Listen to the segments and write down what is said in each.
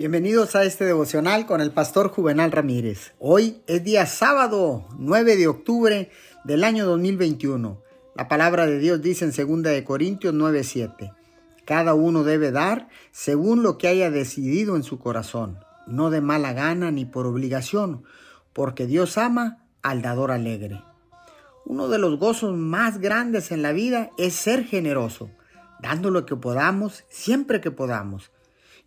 Bienvenidos a este devocional con el pastor Juvenal Ramírez. Hoy es día sábado 9 de octubre del año 2021. La palabra de Dios dice en 2 de Corintios 9:7. Cada uno debe dar según lo que haya decidido en su corazón, no de mala gana ni por obligación, porque Dios ama al dador alegre. Uno de los gozos más grandes en la vida es ser generoso, dando lo que podamos siempre que podamos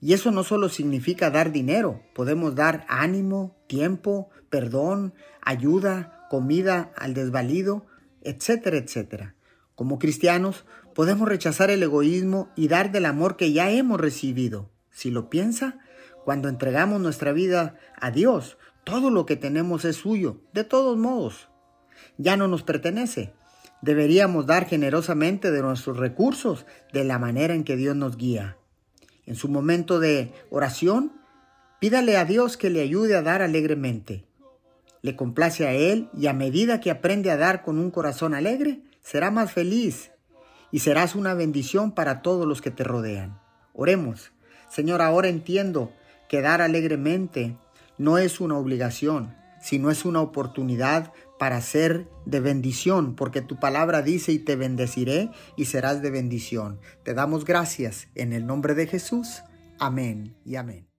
y eso no solo significa dar dinero, podemos dar ánimo, tiempo, perdón, ayuda, comida al desvalido, etcétera, etcétera. Como cristianos, podemos rechazar el egoísmo y dar del amor que ya hemos recibido. Si lo piensa, cuando entregamos nuestra vida a Dios, todo lo que tenemos es suyo, de todos modos. Ya no nos pertenece. Deberíamos dar generosamente de nuestros recursos de la manera en que Dios nos guía. En su momento de oración, pídale a Dios que le ayude a dar alegremente. Le complace a Él y a medida que aprende a dar con un corazón alegre, será más feliz y serás una bendición para todos los que te rodean. Oremos. Señor, ahora entiendo que dar alegremente no es una obligación, sino es una oportunidad para ser de bendición, porque tu palabra dice y te bendeciré y serás de bendición. Te damos gracias en el nombre de Jesús. Amén y amén.